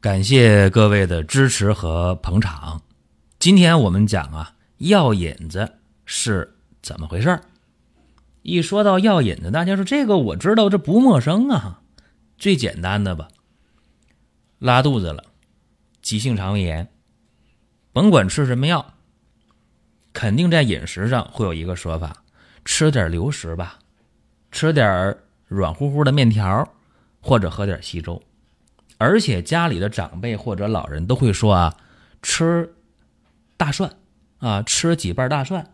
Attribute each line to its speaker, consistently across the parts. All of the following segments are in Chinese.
Speaker 1: 感谢各位的支持和捧场。今天我们讲啊，药引子是怎么回事儿？一说到药引子，大家说这个我知道，这不陌生啊。最简单的吧，拉肚子了，急性肠胃炎，甭管吃什么药，肯定在饮食上会有一个说法：吃点流食吧，吃点软乎乎的面条，或者喝点稀粥。而且家里的长辈或者老人都会说啊，吃大蒜啊，吃几瓣大蒜，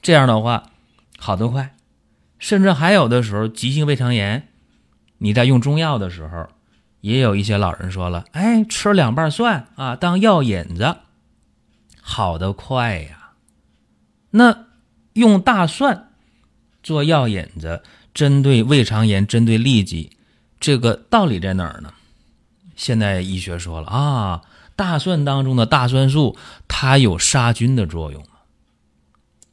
Speaker 1: 这样的话好得快。甚至还有的时候急性胃肠炎，你在用中药的时候，也有一些老人说了，哎，吃两瓣蒜啊，当药引子，好得快呀。那用大蒜做药引子，针对胃肠炎，针对痢疾，这个道理在哪儿呢？现代医学说了啊，大蒜当中的大蒜素，它有杀菌的作用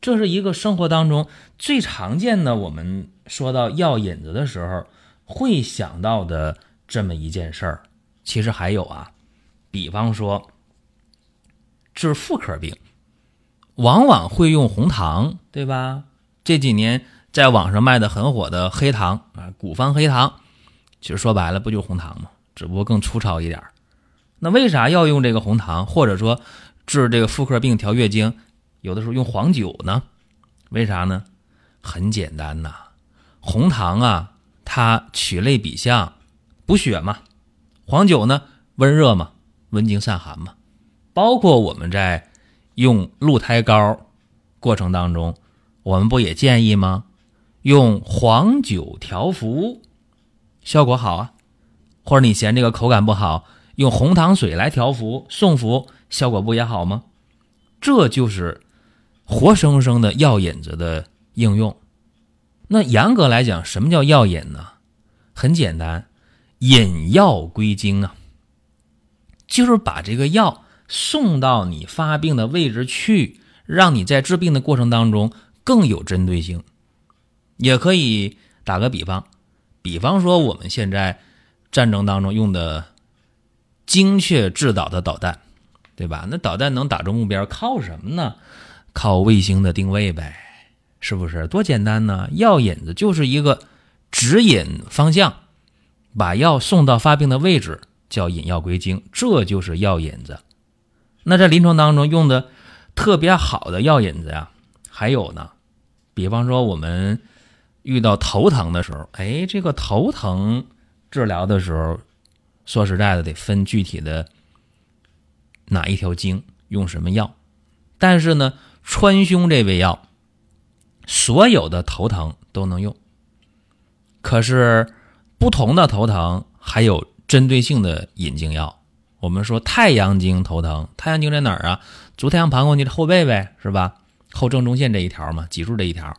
Speaker 1: 这是一个生活当中最常见的。我们说到药引子的时候，会想到的这么一件事儿。其实还有啊，比方说治妇科病，往往会用红糖，对吧？这几年在网上卖的很火的黑糖啊，古方黑糖，其实说白了不就红糖吗？只不过更粗糙一点那为啥要用这个红糖，或者说治这个妇科病调月经，有的时候用黄酒呢？为啥呢？很简单呐，红糖啊，它取类比象，补血嘛；黄酒呢，温热嘛，温经散寒嘛。包括我们在用鹿胎膏过程当中，我们不也建议吗？用黄酒调服，效果好啊。或者你嫌这个口感不好，用红糖水来调服送服，效果不也好吗？这就是活生生的药引子的应用。那严格来讲，什么叫药引呢？很简单，引药归经啊，就是把这个药送到你发病的位置去，让你在治病的过程当中更有针对性。也可以打个比方，比方说我们现在。战争当中用的精确制导的导弹，对吧？那导弹能打中目标，靠什么呢？靠卫星的定位呗，是不是？多简单呢！药引子就是一个指引方向，把药送到发病的位置，叫引药归经，这就是药引子。那在临床当中用的特别好的药引子呀，还有呢，比方说我们遇到头疼的时候，哎，这个头疼。治疗的时候，说实在的，得分具体的哪一条经用什么药。但是呢，川芎这味药，所有的头疼都能用。可是不同的头疼还有针对性的引经药。我们说太阳经头疼，太阳经在哪儿啊？足太阳膀胱经的后背呗，是吧？后正中线这一条嘛，脊柱这一条，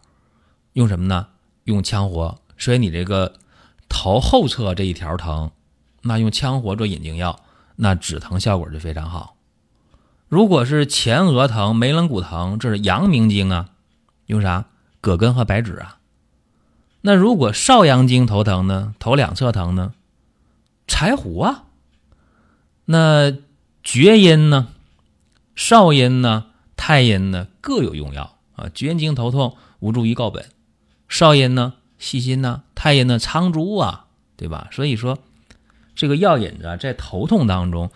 Speaker 1: 用什么呢？用羌活。所以你这个。头后侧这一条疼，那用羌活做引经药，那止疼效果就非常好。如果是前额疼、眉棱骨疼，这是阳明经啊，用啥？葛根和白芷啊。那如果少阳经头疼呢？头两侧疼呢？柴胡啊。那厥阴呢？少阴呢？太阴呢？各有用药啊。厥阴经头痛，无助于告本；少阴呢？细心呢，太阴的苍术啊，对吧？所以说，这个药引子啊在头痛当中，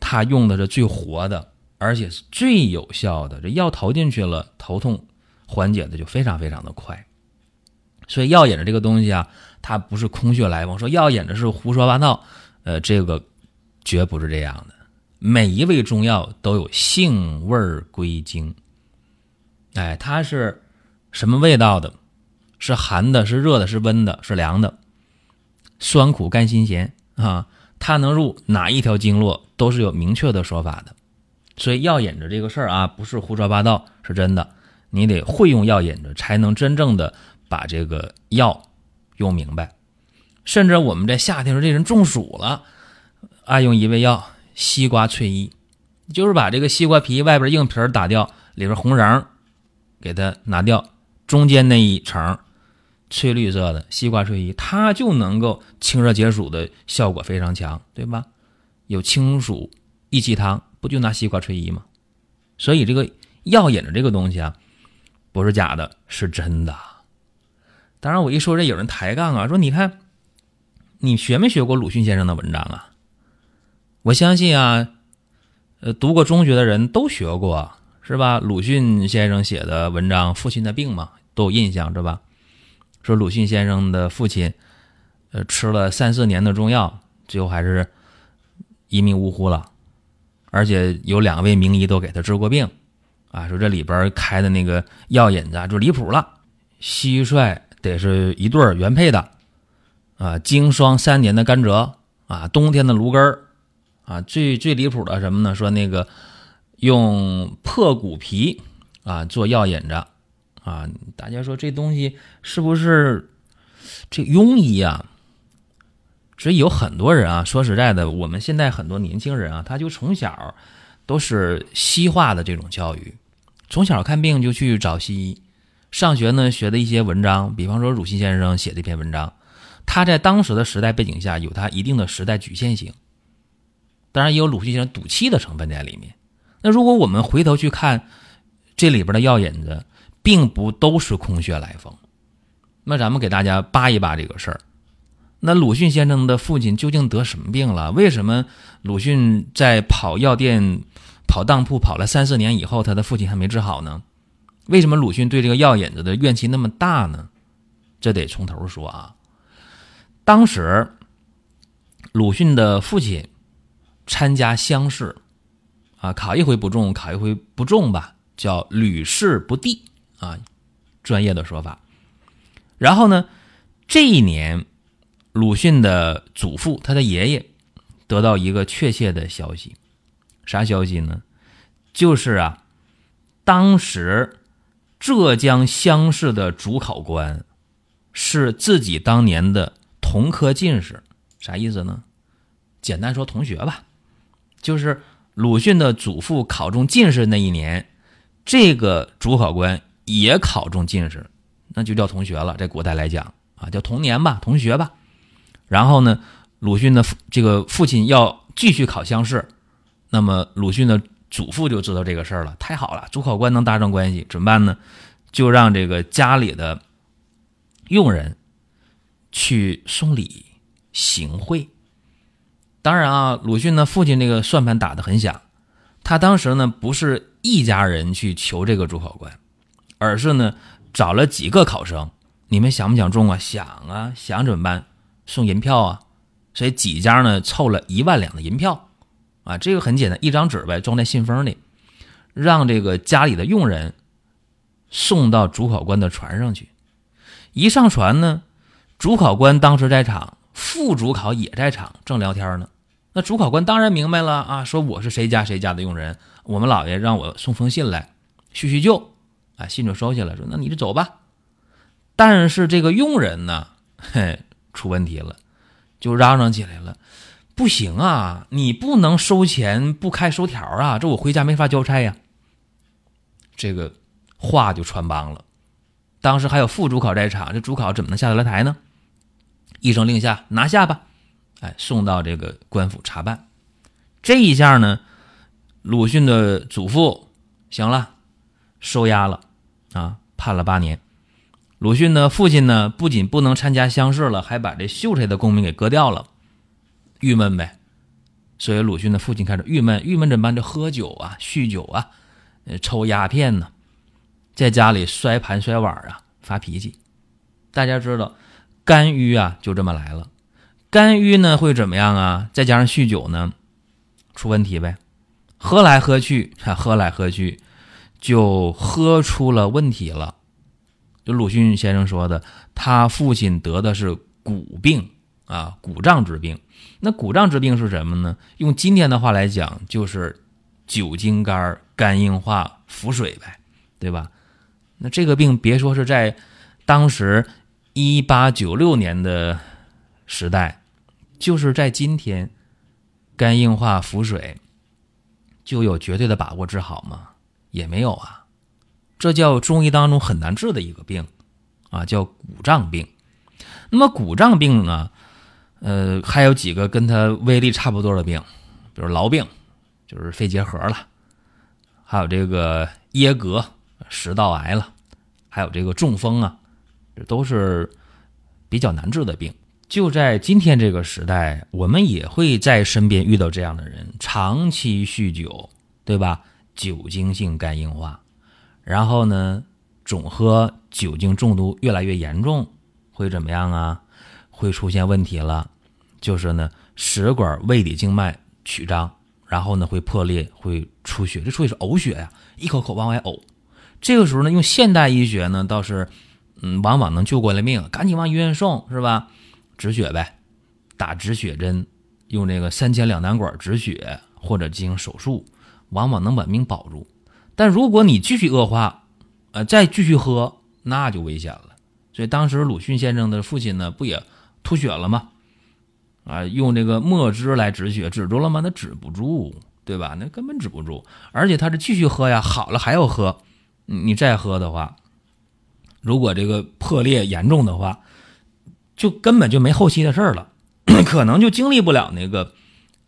Speaker 1: 它用的是最活的，而且是最有效的。这药投进去了，头痛缓解的就非常非常的快。所以药引子这个东西啊，它不是空穴来风，说药引子是胡说八道，呃，这个绝不是这样的。每一味中药都有性味归经，哎，它是什么味道的？是寒的，是热的，是温的，是凉的，酸苦甘辛咸啊，它能入哪一条经络都是有明确的说法的。所以药引子这个事儿啊，不是胡说八道，是真的。你得会用药引子，才能真正的把这个药用明白。甚至我们在夏天时候，这人中暑了，爱用一味药——西瓜翠衣，就是把这个西瓜皮外边硬皮打掉，里边红瓤给它拿掉，中间那一层翠绿色的西瓜翠衣，它就能够清热解暑的效果非常强，对吧？有清暑益气汤。不就拿西瓜睡衣吗？所以这个药引子这个东西啊，不是假的，是真的。当然，我一说这有人抬杠啊，说你看，你学没学过鲁迅先生的文章啊？我相信啊，呃，读过中学的人都学过，是吧？鲁迅先生写的文章《父亲的病》嘛，都有印象，是吧？说鲁迅先生的父亲，呃，吃了三四年的中药，最后还是一命呜呼了。而且有两位名医都给他治过病，啊，说这里边开的那个药引子就离谱了，蟋蟀得是一对原配的，啊，经霜三年的甘蔗，啊，冬天的芦根，啊，最最离谱的什么呢？说那个用破骨皮啊做药引子，啊，大家说这东西是不是这庸医啊？所以有很多人啊，说实在的，我们现在很多年轻人啊，他就从小都是西化的这种教育，从小看病就去找西医，上学呢学的一些文章，比方说鲁迅先生写的一篇文章，他在当时的时代背景下有他一定的时代局限性，当然也有鲁迅先生赌气的成分在里面。那如果我们回头去看这里边的药引子，并不都是空穴来风，那咱们给大家扒一扒这个事儿。那鲁迅先生的父亲究竟得什么病了？为什么鲁迅在跑药店、跑当铺跑了三四年以后，他的父亲还没治好呢？为什么鲁迅对这个药引子的怨气那么大呢？这得从头说啊。当时鲁迅的父亲参加乡试，啊，考一回不中，考一回不中吧，叫屡试不第啊，专业的说法。然后呢，这一年。鲁迅的祖父，他的爷爷，得到一个确切的消息，啥消息呢？就是啊，当时浙江乡试的主考官是自己当年的同科进士，啥意思呢？简单说，同学吧。就是鲁迅的祖父考中进士那一年，这个主考官也考中进士，那就叫同学了。在古代来讲啊，叫同年吧，同学吧。然后呢，鲁迅的这个父亲要继续考乡试，那么鲁迅的祖父就知道这个事儿了。太好了，主考官能搭上关系，怎么办呢？就让这个家里的佣人去送礼行贿。当然啊，鲁迅的父亲这个算盘打得很响，他当时呢不是一家人去求这个主考官，而是呢找了几个考生。你们想不想中啊？想啊，想怎么办？送银票啊，所以几家呢凑了一万两的银票，啊，这个很简单，一张纸呗，装在信封里，让这个家里的佣人送到主考官的船上去。一上船呢，主考官当时在场，副主考也在场，正聊天呢。那主考官当然明白了啊，说我是谁家谁家的佣人，我们老爷让我送封信来叙叙旧，啊，信就收下了，说那你就走吧。但是这个佣人呢，嘿。出问题了，就嚷嚷起来了，不行啊，你不能收钱不开收条啊，这我回家没法交差呀。这个话就穿帮了。当时还有副主考在场，这主考怎么能下得来台呢？一声令下，拿下吧，哎，送到这个官府查办。这一下呢，鲁迅的祖父行了，收押了啊，判了八年。鲁迅的父亲呢，不仅不能参加乡试了，还把这秀才的功名给割掉了，郁闷呗。所以鲁迅的父亲开始郁闷，郁闷怎么办？就喝酒啊，酗酒啊，呃，抽鸦片呢，在家里摔盘摔碗啊，发脾气。大家知道，肝郁啊，就这么来了。肝郁呢会怎么样啊？再加上酗酒呢，出问题呗。喝来喝去，他喝来喝去，就喝出了问题了。就鲁迅先生说的，他父亲得的是骨病，啊，骨胀之病。那骨胀之病是什么呢？用今天的话来讲，就是酒精肝肝硬化腹水呗，对吧？那这个病别说是在当时一八九六年的时代，就是在今天，肝硬化腹水就有绝对的把握治好吗？也没有啊。这叫中医当中很难治的一个病啊，叫骨胀病。那么骨胀病呢，呃，还有几个跟它威力差不多的病，比如痨病，就是肺结核了，还有这个噎膈、食道癌了，还有这个中风啊，这都是比较难治的病。就在今天这个时代，我们也会在身边遇到这样的人，长期酗酒，对吧？酒精性肝硬化，然后呢，总喝酒精中毒越来越严重。会怎么样啊？会出现问题了，就是呢，食管胃里静脉曲张，然后呢会破裂，会出血，这出血是呕血呀，一口口往外呕。这个时候呢，用现代医学呢，倒是，嗯，往往能救过来命，赶紧往医院送，是吧？止血呗，打止血针，用这个三尖两囊管止血，或者进行手术，往往能把命保住。但如果你继续恶化，呃，再继续喝，那就危险了。所以当时鲁迅先生的父亲呢，不也吐血了吗？啊，用这个墨汁来止血，止住了吗？那止不住，对吧？那根本止不住。而且他是继续喝呀，好了还要喝。你再喝的话，如果这个破裂严重的话，就根本就没后期的事儿了，可能就经历不了那个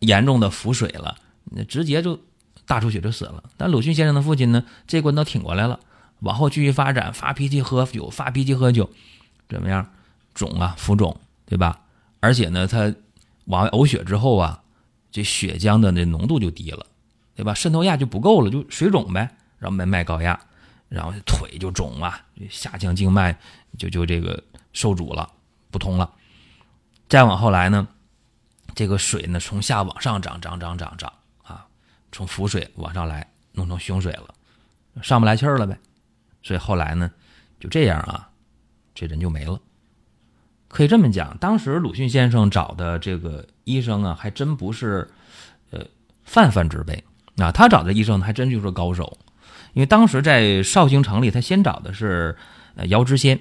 Speaker 1: 严重的腹水了，那直接就大出血就死了。但鲁迅先生的父亲呢，这关都挺过来了。往后继续发展，发脾气喝酒，发脾气喝酒，怎么样？肿啊，浮肿，对吧？而且呢，他往外呕血之后啊，这血浆的那浓度就低了，对吧？渗透压就不够了，就水肿呗。然后门脉高压，然后腿就肿啊，下腔静脉就就这个受阻了，不通了。再往后来呢，这个水呢从下往上涨，涨涨涨涨，从腹水往上来，弄成胸水了，上不来气儿了呗。所以后来呢，就这样啊，这人就没了。可以这么讲，当时鲁迅先生找的这个医生啊，还真不是呃泛泛之辈啊。他找的医生还真就是高手，因为当时在绍兴城里，他先找的是呃姚知仙。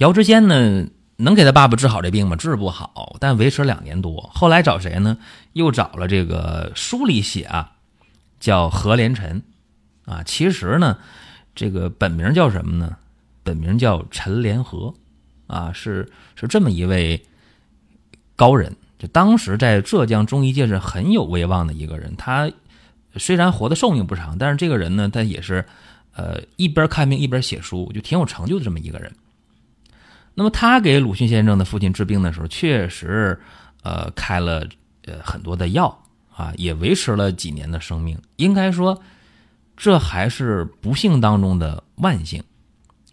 Speaker 1: 姚知仙呢，能给他爸爸治好这病吗？治不好，但维持两年多。后来找谁呢？又找了这个书里写啊，叫何连臣啊。其实呢。这个本名叫什么呢？本名叫陈连和，啊，是是这么一位高人，就当时在浙江中医界是很有威望的一个人。他虽然活的寿命不长，但是这个人呢，他也是呃一边看病一边写书，就挺有成就的这么一个人。那么他给鲁迅先生的父亲治病的时候，确实呃开了呃很多的药啊，也维持了几年的生命，应该说。这还是不幸当中的万幸。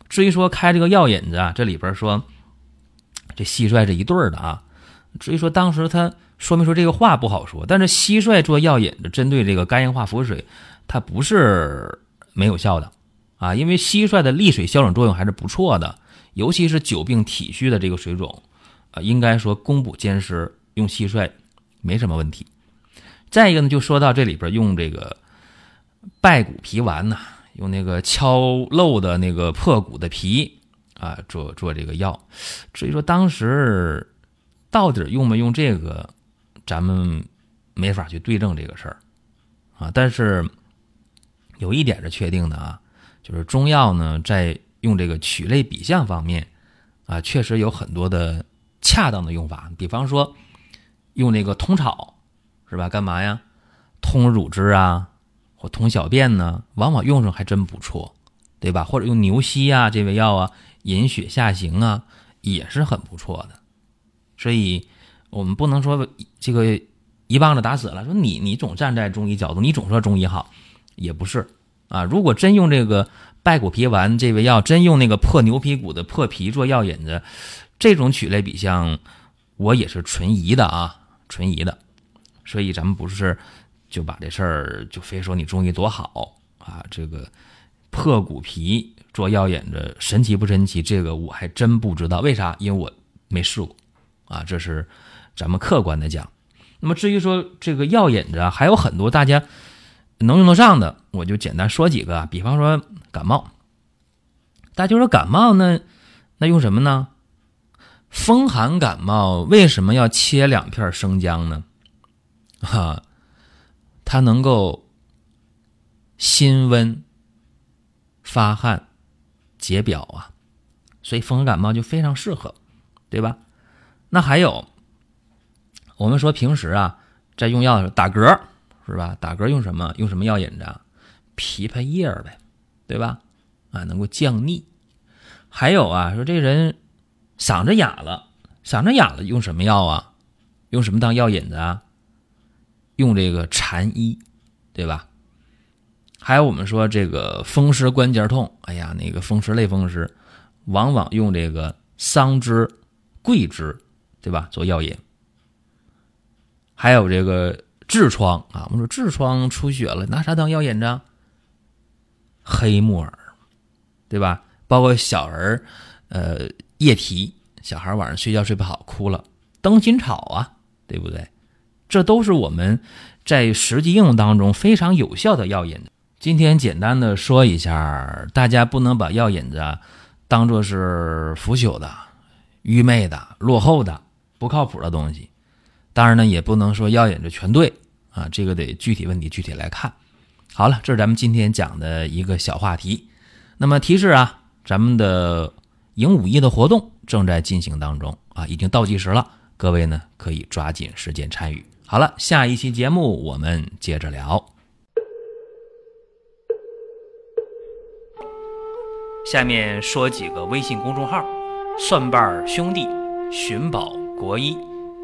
Speaker 1: 至于说开这个药引子啊，这里边说这蟋蟀是一对儿的啊。至于说当时他说没说这个话不好说，但是蟋蟀做药引子针对这个肝硬化腹水，它不是没有效的啊。因为蟋蟀的利水消肿作用还是不错的，尤其是久病体虚的这个水肿啊，应该说攻补兼施，用蟋蟀没什么问题。再一个呢，就说到这里边用这个。败骨皮丸呐，用那个敲漏的那个破骨的皮啊，做做这个药。至于说当时到底用没用这个，咱们没法去对证这个事儿啊。但是有一点是确定的啊，就是中药呢，在用这个曲类比象方面啊，确实有很多的恰当的用法。比方说用那个通草是吧？干嘛呀？通乳汁啊。或通小便呢，往往用上还真不错，对吧？或者用牛膝啊这味药啊，引血下行啊，也是很不错的。所以，我们不能说这个一棒子打死了。说你你总站在中医角度，你总说中医好，也不是啊。如果真用这个败骨皮丸这味药，真用那个破牛皮骨的破皮做药引子，这种曲类比象，我也是存疑的啊，存疑的。所以咱们不是。就把这事儿就非说你中医多好啊！这个破骨皮做药引子神奇不神奇？这个我还真不知道，为啥？因为我没试过啊，这是咱们客观的讲。那么至于说这个药引子，还有很多大家能用得上的，我就简单说几个。比方说感冒，大家说感冒呢，那用什么呢？风寒感冒为什么要切两片生姜呢？哈，它能够辛温、发汗、解表啊，所以风寒感冒就非常适合，对吧？那还有，我们说平时啊，在用药的时候打嗝是吧？打嗝用什么？用什么药引子？枇杷叶呗，对吧？啊，能够降逆。还有啊，说这人。嗓子哑了，嗓子哑了，用什么药啊？用什么当药引子啊？用这个蝉衣，对吧？还有我们说这个风湿关节痛，哎呀，那个风湿类风湿，往往用这个桑枝、桂枝，对吧？做药引。还有这个痔疮啊，我们说痔疮出血了，拿啥当药引子？黑木耳，对吧？包括小儿，呃。液体，小孩晚上睡觉睡不好，哭了，灯心草啊，对不对？这都是我们在实际应用当中非常有效的药引子。今天简单的说一下，大家不能把药引子当做是腐朽的、愚昧的、落后的、不靠谱的东西。当然呢，也不能说药引子全对啊，这个得具体问题具体来看。好了，这是咱们今天讲的一个小话题。那么提示啊，咱们的。迎五一的活动正在进行当中啊，已经倒计时了，各位呢可以抓紧时间参与。好了，下一期节目我们接着聊。下面说几个微信公众号：蒜瓣兄弟、寻宝国医、